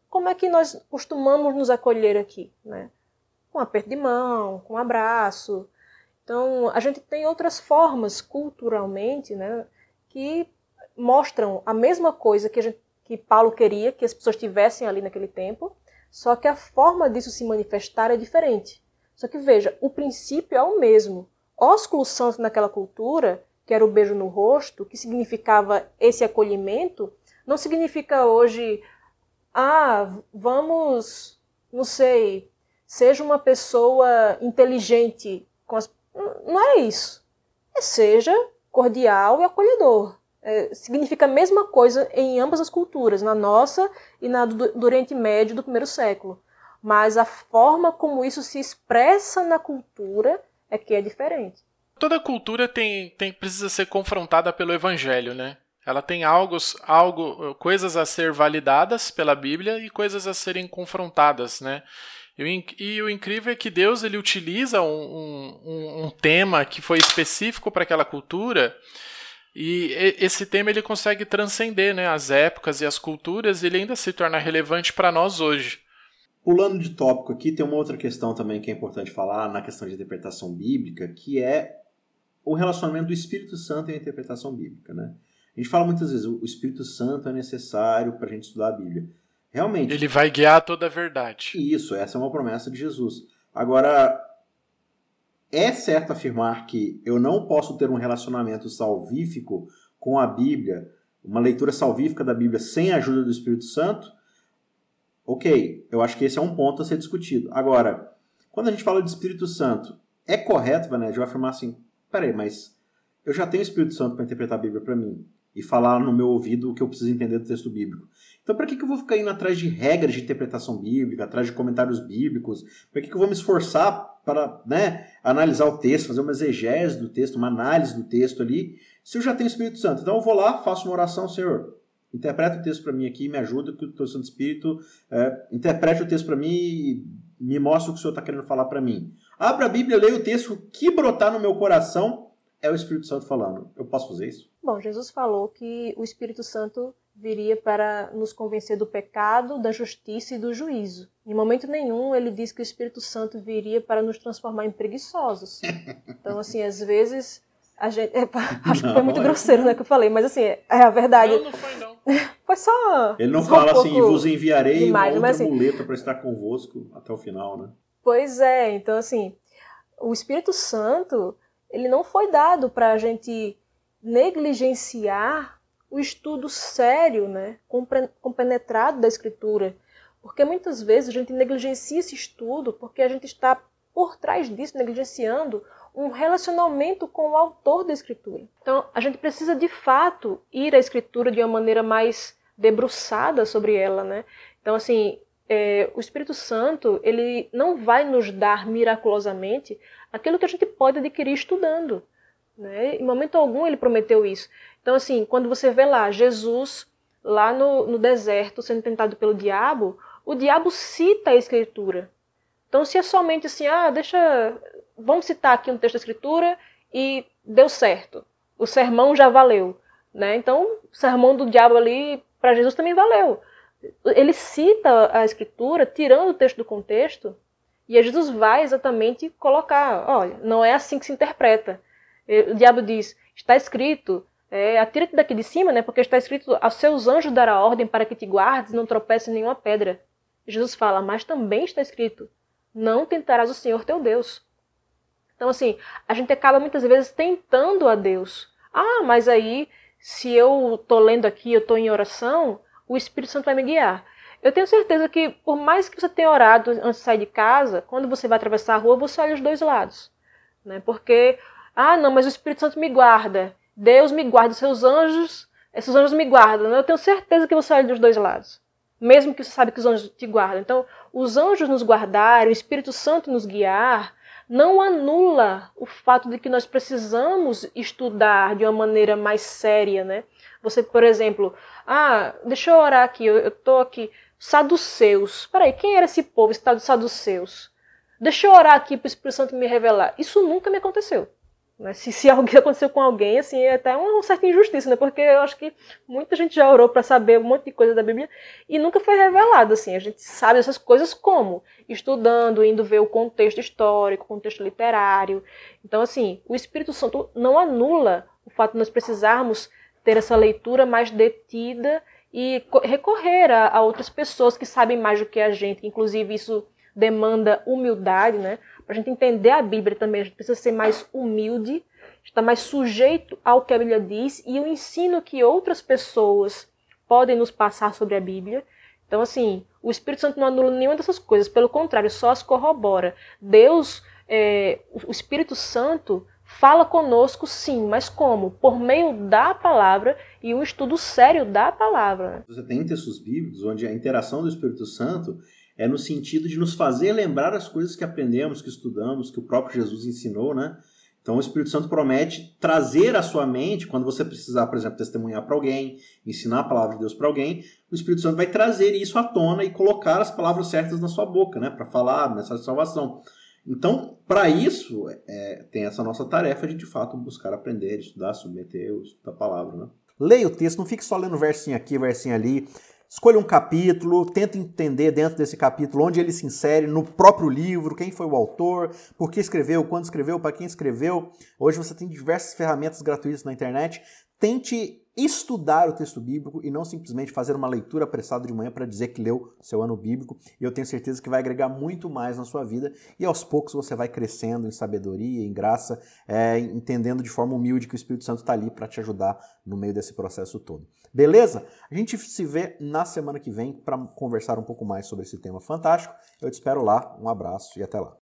Como é que nós costumamos nos acolher aqui? Né? Com um aperto de mão, com um abraço. Então, a gente tem outras formas culturalmente né, que mostram a mesma coisa que, gente, que Paulo queria que as pessoas tivessem ali naquele tempo, só que a forma disso se manifestar é diferente. Só que veja, o princípio é o mesmo. Ósculo santo naquela cultura, que era o beijo no rosto, que significava esse acolhimento, não significa hoje, ah, vamos, não sei, seja uma pessoa inteligente. As... Não é isso. É seja cordial e acolhedor é, significa a mesma coisa em ambas as culturas, na nossa e na do, do Oriente Médio do primeiro século. Mas a forma como isso se expressa na cultura é que é diferente. Toda cultura tem, tem precisa ser confrontada pelo Evangelho, né? Ela tem algo, algo, coisas a ser validadas pela Bíblia e coisas a serem confrontadas, né? E, e o incrível é que Deus ele utiliza um, um, um tema que foi específico para aquela cultura e esse tema ele consegue transcender né, as épocas e as culturas e ele ainda se torna relevante para nós hoje. Pulando de tópico aqui, tem uma outra questão também que é importante falar na questão de interpretação bíblica, que é o relacionamento do Espírito Santo e a interpretação bíblica. Né? A gente fala muitas vezes o Espírito Santo é necessário para a gente estudar a Bíblia. Realmente. Ele vai guiar toda a verdade. Isso, essa é uma promessa de Jesus. Agora, é certo afirmar que eu não posso ter um relacionamento salvífico com a Bíblia, uma leitura salvífica da Bíblia sem a ajuda do Espírito Santo? Ok, eu acho que esse é um ponto a ser discutido. Agora, quando a gente fala de Espírito Santo, é correto, Vanédio, eu afirmar assim: peraí, mas eu já tenho o Espírito Santo para interpretar a Bíblia para mim e falar no meu ouvido o que eu preciso entender do texto bíblico. Então, para que, que eu vou ficar indo atrás de regras de interpretação bíblica, atrás de comentários bíblicos? Para que, que eu vou me esforçar para né, analisar o texto, fazer uma exegese do texto, uma análise do texto ali, se eu já tenho o Espírito Santo? Então, eu vou lá, faço uma oração, Senhor, interpreta o texto para mim aqui, me ajuda que o teu Santo Espírito é, interprete o texto para mim e me mostra o que o Senhor está querendo falar para mim. Abra a Bíblia, leia o texto, o que brotar no meu coração é o Espírito Santo falando. Eu posso fazer isso? Bom, Jesus falou que o Espírito Santo viria para nos convencer do pecado, da justiça e do juízo. Em momento nenhum ele diz que o Espírito Santo viria para nos transformar em preguiçosos. Então, assim, às vezes a gente. É, acho que foi muito grosseiro, né, que eu falei, mas assim, é a verdade. Não, não foi não. Foi só. Ele não fala um assim, vos enviarei demais, uma outra assim, muleta para estar convosco até o final, né? Pois é, então assim, o Espírito Santo, ele não foi dado para a gente negligenciar o estudo sério, né, compenetrado da Escritura. Porque muitas vezes a gente negligencia esse estudo porque a gente está por trás disso negligenciando um relacionamento com o autor da Escritura. Então, a gente precisa de fato ir à Escritura de uma maneira mais debruçada sobre ela, né? Então, assim, é, o Espírito Santo ele não vai nos dar miraculosamente aquilo que a gente pode adquirir estudando. Né? Em momento algum ele prometeu isso. Então, assim, quando você vê lá Jesus lá no, no deserto sendo tentado pelo diabo, o diabo cita a Escritura. Então, se é somente assim, ah, deixa. Vamos citar aqui um texto da Escritura e deu certo. O sermão já valeu. Né? Então, o sermão do diabo ali, para Jesus também valeu. Ele cita a Escritura, tirando o texto do contexto, e Jesus vai exatamente colocar: olha, não é assim que se interpreta. O diabo diz: está escrito, é, atira-te daqui de cima, né? Porque está escrito: aos seus anjos dará ordem para que te guardes não tropece nenhuma pedra. Jesus fala: mas também está escrito: não tentarás o Senhor teu Deus. Então, assim, a gente acaba muitas vezes tentando a Deus. Ah, mas aí, se eu estou lendo aqui, eu estou em oração, o Espírito Santo vai me guiar. Eu tenho certeza que, por mais que você tenha orado antes de sair de casa, quando você vai atravessar a rua, você olha os dois lados. Né? Porque, ah, não, mas o Espírito Santo me guarda. Deus me guarda, seus anjos, esses anjos me guardam. Eu tenho certeza que você olha dos dois lados. Mesmo que você sabe que os anjos te guardam. Então, os anjos nos guardarem, o Espírito Santo nos guiar, não anula o fato de que nós precisamos estudar de uma maneira mais séria, né? Você, por exemplo, ah, deixa eu orar aqui, eu, eu tô aqui saduceus. Peraí, quem era esse povo, tal de saduceus? Deixa eu orar aqui para o Espírito Santo me revelar. Isso nunca me aconteceu. Né? Se, se algo aconteceu com alguém, assim, é até uma certa injustiça, né? Porque eu acho que muita gente já orou para saber um monte de coisa da Bíblia e nunca foi revelado, assim. A gente sabe essas coisas como? Estudando, indo ver o contexto histórico, o contexto literário. Então, assim, o Espírito Santo não anula o fato de nós precisarmos ter essa leitura mais detida e recorrer a, a, outras pessoas que sabem mais do que a gente. Inclusive, isso demanda humildade, né? Para a gente entender a Bíblia também, a gente precisa ser mais humilde, estar mais sujeito ao que a Bíblia diz e o ensino que outras pessoas podem nos passar sobre a Bíblia. Então, assim, o Espírito Santo não anula nenhuma dessas coisas, pelo contrário, só as corrobora. Deus, é, o Espírito Santo, fala conosco sim, mas como? Por meio da palavra e um estudo sério da palavra. Você tem textos bíblicos onde a interação do Espírito Santo é no sentido de nos fazer lembrar as coisas que aprendemos, que estudamos, que o próprio Jesus ensinou, né? Então o Espírito Santo promete trazer à sua mente, quando você precisar, por exemplo, testemunhar para alguém, ensinar a palavra de Deus para alguém, o Espírito Santo vai trazer isso à tona e colocar as palavras certas na sua boca, né? Para falar a mensagem de salvação. Então, para isso, é, tem essa nossa tarefa de de fato buscar aprender, estudar, submeter o estudo palavra. Né? Leia o texto, não fique só lendo versinho aqui, versinho ali. Escolha um capítulo, tenta entender dentro desse capítulo onde ele se insere no próprio livro, quem foi o autor, por que escreveu, quando escreveu, para quem escreveu. Hoje você tem diversas ferramentas gratuitas na internet. tente estudar o texto bíblico e não simplesmente fazer uma leitura apressada de manhã para dizer que leu seu ano bíblico. E eu tenho certeza que vai agregar muito mais na sua vida e aos poucos você vai crescendo em sabedoria, em graça, é, entendendo de forma humilde que o Espírito Santo está ali para te ajudar no meio desse processo todo. Beleza? A gente se vê na semana que vem para conversar um pouco mais sobre esse tema fantástico. Eu te espero lá. Um abraço e até lá.